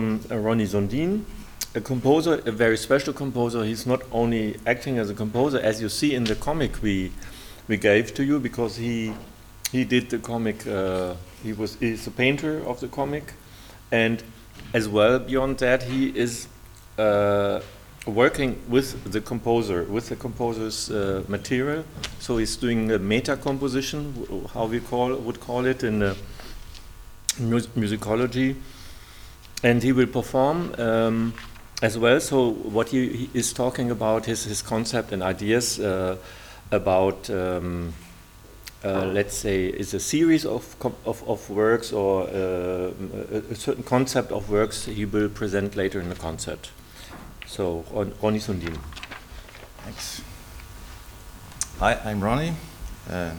from uh, Ronnie Sundin, a composer, a very special composer. He's not only acting as a composer, as you see in the comic we we gave to you, because he he did the comic. Uh, he was he's a painter of the comic, and as well beyond that, he is uh, working with the composer, with the composer's uh, material. So he's doing a meta composition, how we call would call it in mus musicology, and he will perform um, as well. So what he, he, is talking about is his concept and ideas uh, about. Um, uh, let's say, is a series of, of, of works or uh, a, certain concept of works he will present later in the concert. So, Ronnie Sundin. Thanks. Hi, I'm Ronnie. Uh,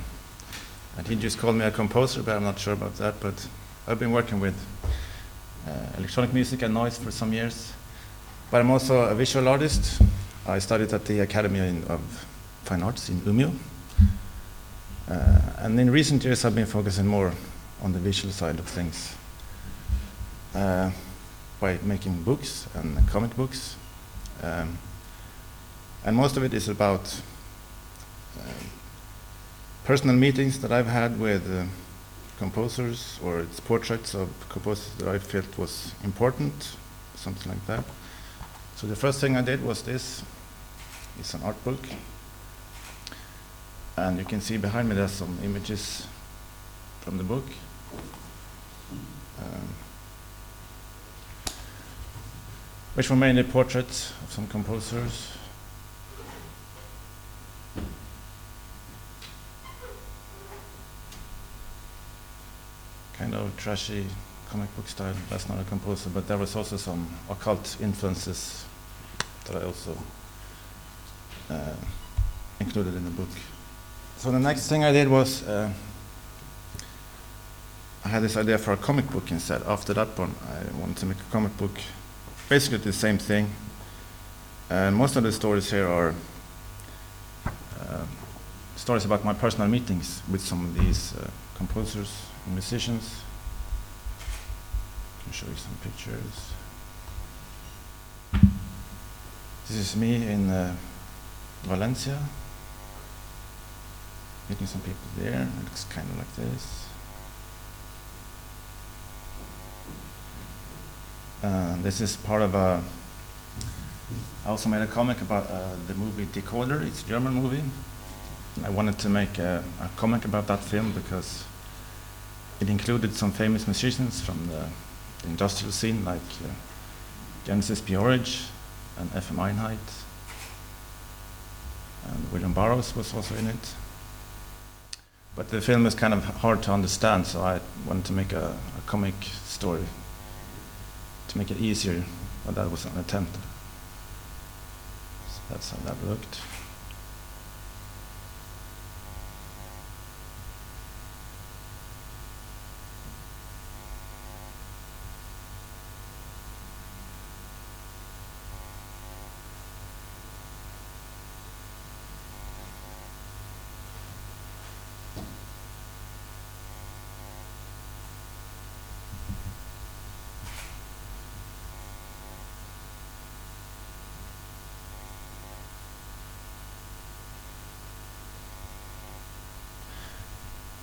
and he just called me a composer, but I'm not sure about that. But I've been working with electronic music and noise for some years. But I'm also a visual artist. I studied at the Academy of Fine Arts in Umeå uh, and in recent years, I've been focusing more on the visual side of things uh, by making books and comic books. Um, and most of it is about uh, personal meetings that I've had with uh, composers, or it's portraits of composers that I felt was important, something like that. So the first thing I did was this. It's an art book and you can see behind me there's some images from the book. Um, which were mainly portraits of some composers. Kind of trashy comic book style. That's not a composer, but there was also some occult influences that I also uh, included in the book. So the next thing I did was uh, I had this idea for a comic book instead. After that one, I wanted to make a comic book, basically the same thing. And most of the stories here are uh, stories about my personal meetings with some of these uh, composers musicians. I'll show you some pictures. This is me in uh, Valencia meeting some people there. It looks kind of like this. Uh, this is part of a. I also made a comic about uh, the movie Decoder. It's a German movie. I wanted to make a, a, comic about that film because it included some famous musicians from the, the industrial scene, like uh, Genesis P-Orridge and F.M. Einheit. And William Burroughs was also in it. But the film is kind of hard to understand, so I wanted to make a, a comic story to make it easier, but that was an attempt. So that's how that looked.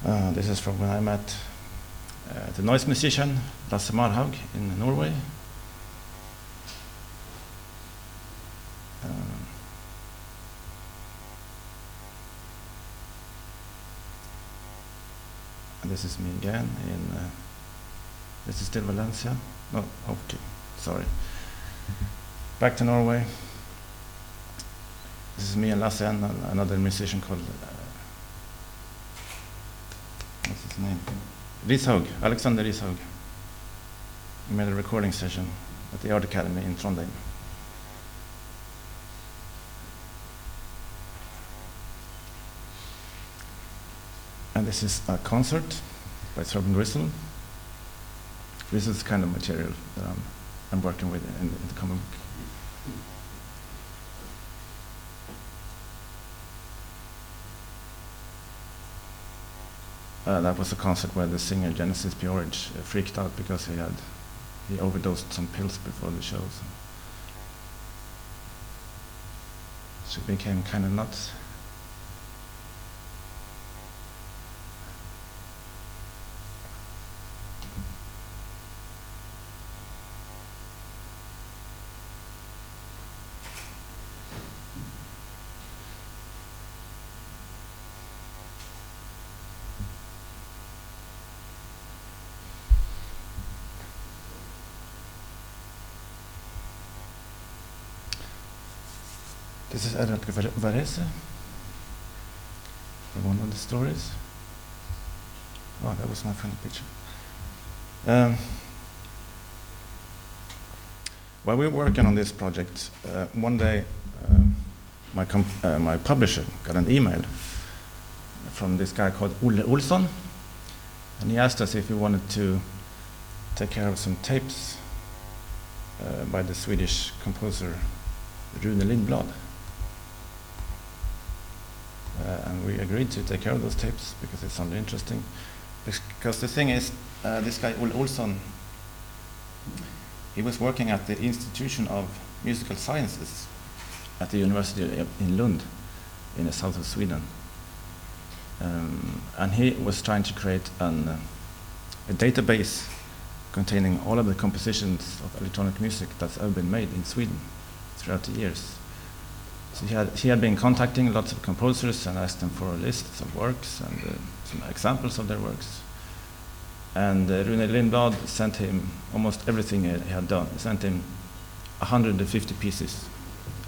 Uh, this is from when I met uh, the noise musician Lasse Marhaug in Norway. Uh, and this is me again in. Uh, this is still Valencia. No, okay, sorry. Back to Norway. This is me and Lasse and another musician called name? Rishaug, Alexander Rishaug. We made a recording session at the Art Academy in Trondheim. And this is a concert by Throbbing Gristle. This is kind of material that I'm, I'm working with in, in the comic book. Uh, that was a concert where the singer Genesis P-Orridge uh, freaked out because he had he overdosed some pills before the show. So, so he became kind of nuts. This is Var- Varese one of the stories. Oh, that was my funny picture. Um, while we were working on this project, uh, one day um my, uh, my publisher got an email from this guy called Olle Olsson, and he asked us if we wanted to take care of some tapes uh, by the Swedish composer Rune Lindblad. Uh, and we agreed to take care of those tapes because it sounded interesting. Because the thing is, uh, this guy Olle Olsson, he was working at the Institution of Musical Sciences at the University in Lund, in the south of Sweden. Um, and he was trying to create an, uh, a database containing all of the compositions of electronic music that's ever been made in Sweden throughout the years. So he had, he had been contacting lots of composers and asked them for lists of works and uh, some examples of their works. And uh, Rune Lindblad sent him almost everything he had done. He sent him 150 pieces,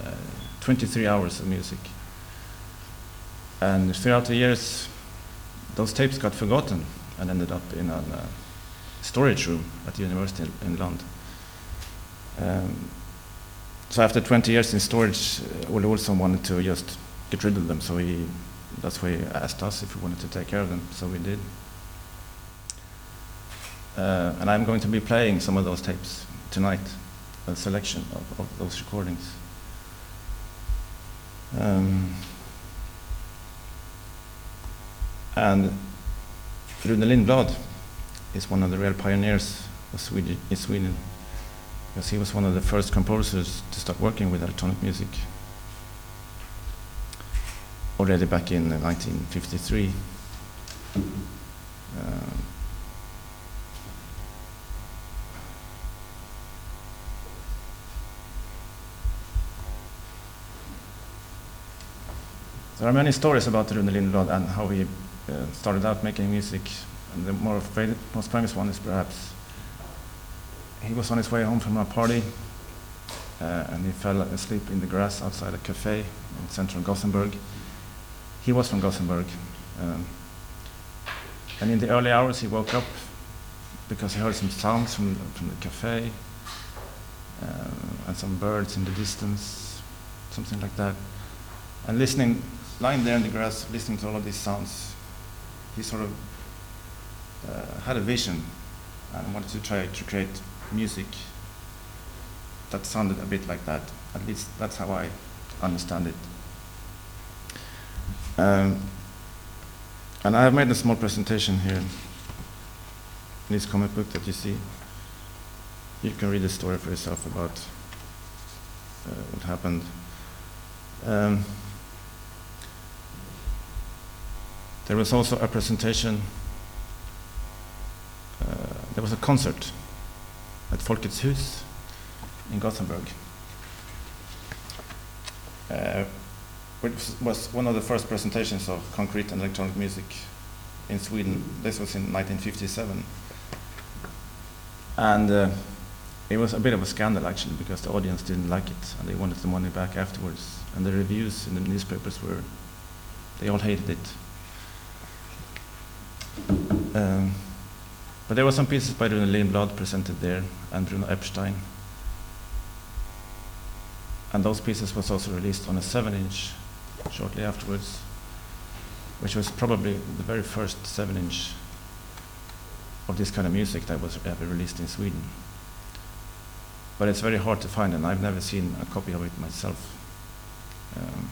uh, 23 hours of music. And throughout the years, those tapes got forgotten and ended up in a uh, storage room at the university in- in Lund. Um, so after 20 years in storage, uh, Olle Olsson wanted to just get rid of them. So he, that's why he asked us if we wanted to take care of them. So we did. Uh, and I'm going to be playing some of those tapes tonight, a selection of, of those recordings. Um, and Rune Lindblad is one of the real pioneers of Sweden, in Sweden because he was one of the first composers to start working with electronic music already back in uh, 1953. Um, there are many stories about Rune Lindblad and how he uh, started out making music. And the more most famous one is perhaps he was on his way home from a party uh, and he fell asleep in the grass outside a cafe in central Gothenburg. He was from Gothenburg. Um, and in the early hours, he woke up because he heard some sounds from, from the cafe uh, and some birds in the distance, something like that. And listening, lying there in the grass, listening to all of these sounds, he sort of uh, had a vision and wanted to try to create music that sounded a bit like that. At least that's how I understand it. Um, and I have made a small presentation here in this comic book that you see. You can read the story for yourself about uh, what happened. Um, there was also a presentation, uh, there was a concert at Folkets Hus in Gothenburg. Uh, which was one of the first presentations of concrete and electronic music in Sweden. This was in 1957. And uh, it was a bit of a scandal actually because the audience didn't like it and they wanted the money back afterwards. And the reviews in the newspapers were, they all hated it. Um, but there were some pieces by Rune Lindblad presented there and Bruno Epstein. And those pieces was also released on a 7-inch shortly afterwards, which was probably the very first 7-inch of this kind of music that was ever released in Sweden. But it's very hard to find, and I've never seen a copy of it myself. Um,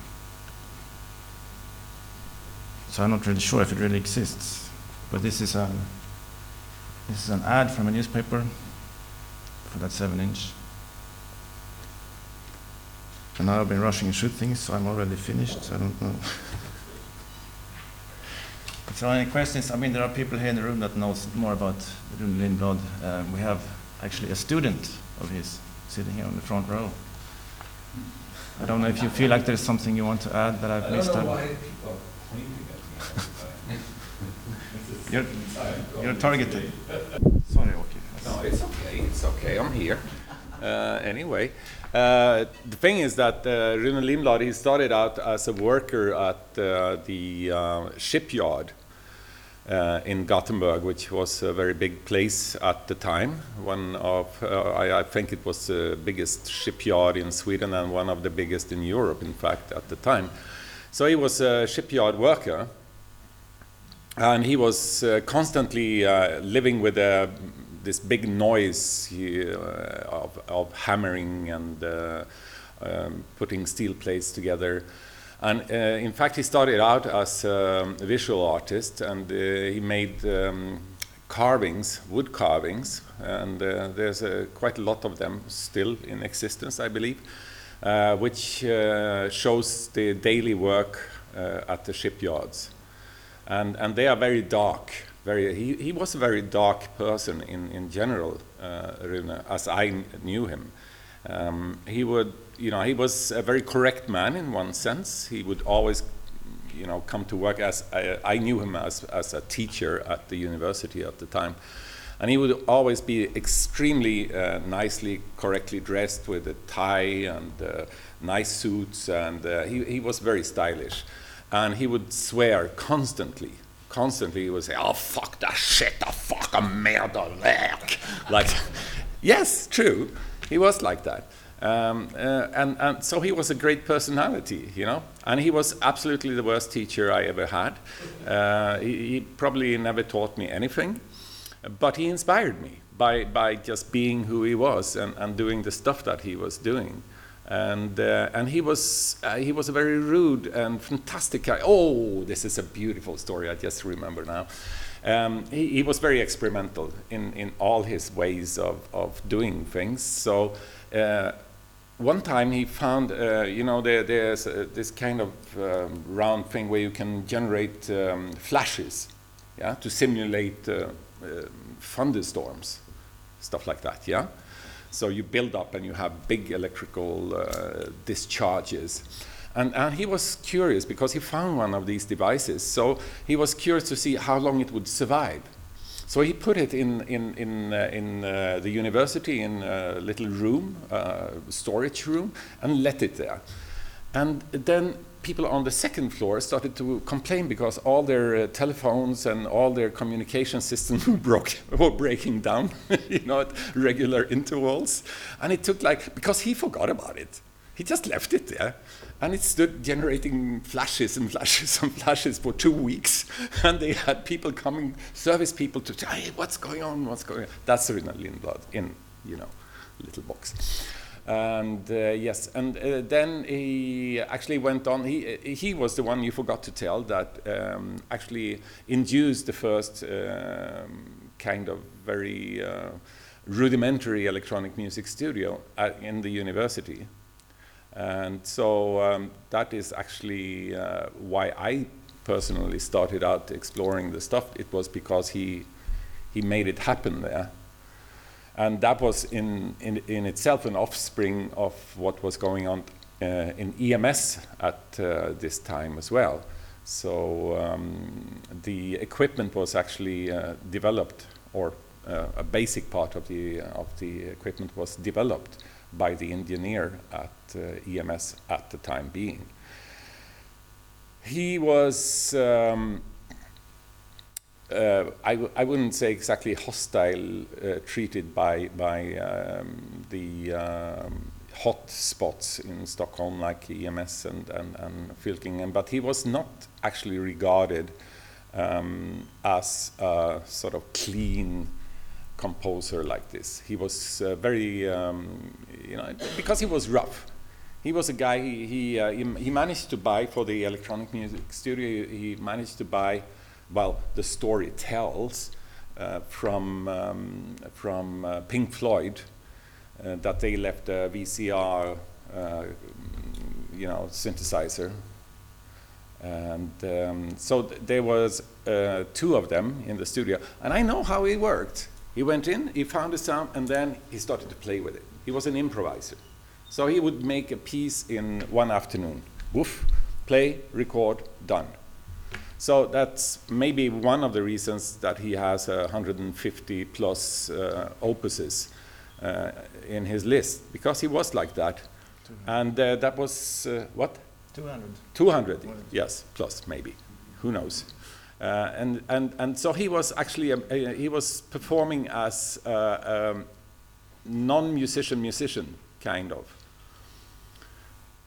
so I'm not really sure if it really exists. But this is a this is an ad from a newspaper for that 7 inch. And now I've been rushing and shoot things, so I'm already finished, so I don't know. If there are any questions, I mean, there are people here in the room that knows more about Rune Lindblad. Um, we have actually a student of his sitting here on the front row. I don't know if you feel like there's something you want to add that I've I don't missed. out. why people are at me. You're, Inside. You're targeted. Sorry, okay. No, it's okay. It's okay. I'm here. Uh, anyway, uh, the thing is that uh, Rune Lindblad, he started out as a worker at uh, the uh, shipyard uh, in Gothenburg, which was a very big place at the time. One of, uh, I, I think it was the biggest shipyard in Sweden and one of the biggest in Europe, in fact, at the time. So he was a shipyard worker and he was uh, constantly uh, living with uh, this big noise he, uh, of, of hammering and uh, um, putting steel plates together. And uh, in fact, he started out as a visual artist and he made um, carvings, wood carvings, and there's quite a lot of them still in existence, I believe, which shows the daily work at the shipyards and and they are very dark. Very, he, he was a very dark person in in general, uh, Rune, as I knew him. Um, he would, you know, he was a very correct man in one sense. He would always, you know, come to work as I, I knew him as as a teacher at the university at the time. And he would always be extremely uh, nicely, correctly dressed with a tie and uh, nice suits, and uh, he, he was very stylish and he would swear constantly. Constantly, he would say, "Oh fuck that shit, oh fuck a merderwerk." Like, yes, true. He was like that, um, uh, and and so he was a great personality, you know. And he was absolutely the worst teacher I ever had. Uh, he, he probably never taught me anything, but he inspired me by by just being who he was and, and doing the stuff that he was doing and uh, and he was uh, he was a very rude and fantastic guy. Oh, this is a beautiful story. I just remember now. Um, he, he was very experimental in, in all his ways of, of doing things. So uh, one time he found, uh, you know, there, there's uh, this kind of um, round thing where you can generate um, flashes, yeah, to simulate uh, uh, thunderstorms, stuff like that, yeah. So you build up and you have big electrical uh, discharges. And, and he was curious because he found one of these devices. So he was curious to see how long it would survive. So he put it in, in, in, uh, in uh, the university in a little room, uh, storage room, and let it there. And then people on the second floor started to complain because all their uh, telephones and all their communication systems broke, were breaking down, you know, at regular intervals. And it took like, because he forgot about it. He just left it there. And it stood generating flashes and flashes and flashes for two weeks. And they had people coming, service people to say, hey, what's going on, what's going on? That's Rune blood in, you know, little box. And uh, yes, and uh, then he actually went on. He he was the one you forgot to tell that um, actually induced the first um, kind of very uh, rudimentary electronic music studio at, in the university. And so um, that is actually uh, why I personally started out exploring the stuff. It was because he he made it happen there and that was in, in, in itself an offspring of what was going on uh, in EMS at uh, this time as well. So um, the equipment was actually uh, developed, or uh, a basic part of the of the equipment was developed by the engineer at uh, EMS at the time being. He was. Um, uh, I, w- I wouldn't say exactly hostile uh, treated by by um, the um, hot spots in Stockholm like EMS and and, and Fylkingen, but he was not actually regarded um, as a sort of clean composer like this. He was uh, very um, you know because he was rough. He was a guy. He he, uh, he he managed to buy for the electronic music studio. He managed to buy well, the story tells uh, from, um, from uh, Pink Floyd uh, that they left a VCS, uh, you know, synthesizer. And um, so th- there was uh, two of them in the studio, and I know how it worked. He went in, he found a sound, and then he started to play with it. He was an improviser, so he would make a piece in one afternoon. Woof, play, record, done. So that's maybe one of the reasons that he has uh, 150 plus uh, opuses uh, in his list, because he was like that. And uh, that was uh, what? 200. 200, More than- yes, plus maybe, who knows? Uh, and, and, and so he was actually, a, a- he was performing as a, um, non-musician musician, kind of.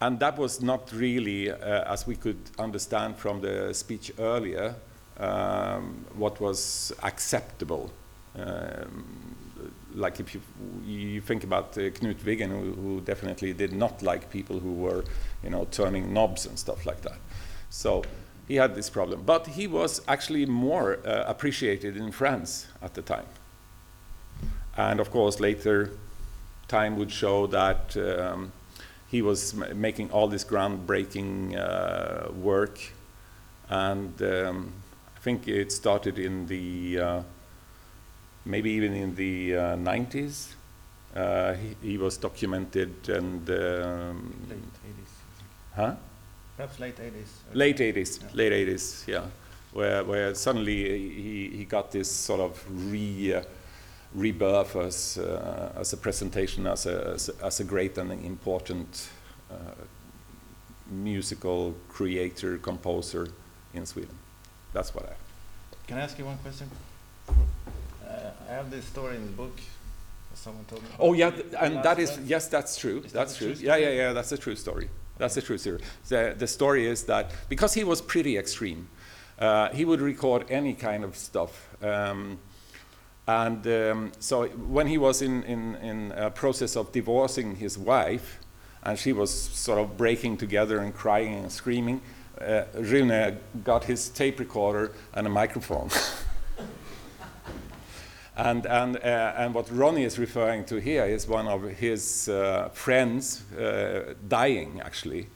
And that was not really, uh, as we could understand from the speech earlier, um, what was acceptable. Um, like if you, you think about uh, Knut Wiggen, who, who definitely did not like people who were, you know, turning knobs and stuff like that. So he had this problem. But he was actually more uh, appreciated in France at the time. And of course, later, time would show that um, he was m- making all this groundbreaking uh, work. And um, I think it started in the, uh, maybe even in the uh, 90s. Uh, he, he was documented and, um, Late 80s. huh? Perhaps late 80s. Late 80s, Yeah. late 80s, yeah. Where, where suddenly he, he got this sort of re, uh, rebirth as, uh, as a presentation as a, as a, as a great and important uh, musical creator, composer in Sweden. That's what I. Have. Can I ask you one question? Uh, I have this story in the book someone told me. Oh yeah, th- and that is yes, that's true. Is that's a true. true Yeah, yeah, yeah. That's a true story. That's a true story. The the story is that because he was pretty extreme, uh, he would record any kind of stuff. Um, and um, so when he was in, in, in a process of divorcing his wife, and she was sort of breaking together and crying and screaming, uh, Rune got his tape recorder and a microphone. And, and, uh, and what Ronnie is referring to here is one of his uh, friends uh, dying, actually,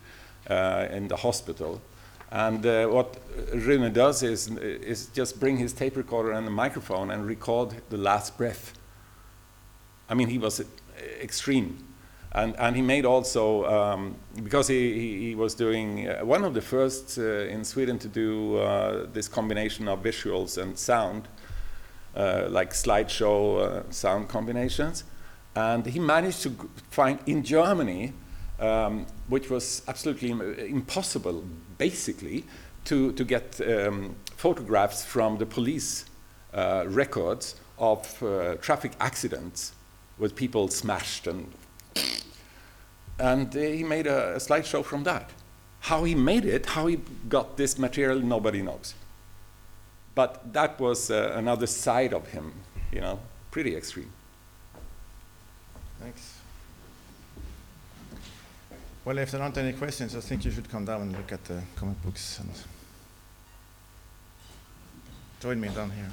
uh, in the hospital. And uh, what Rune does is, is just bring his tape recorder and a microphone and record the last breath. I mean, he was uh, extreme. And, and he made also, um, because he, he, was doing, uh, one of the first uh, in Sweden to do uh, this combination of visuals and sound, uh, like slideshow sound combinations. And he managed to find in Germany, um, which was absolutely impossible, basically, to, to get um, photographs from the police uh, records of uh, traffic accidents with people smashed and and he made a, a slideshow from that. How he made it, how he got this material, nobody knows. But that was uh, another side of him, you know, pretty extreme. Thanks. Well, if there aren't any questions, I think you should come down and look at the comic books and join me down here.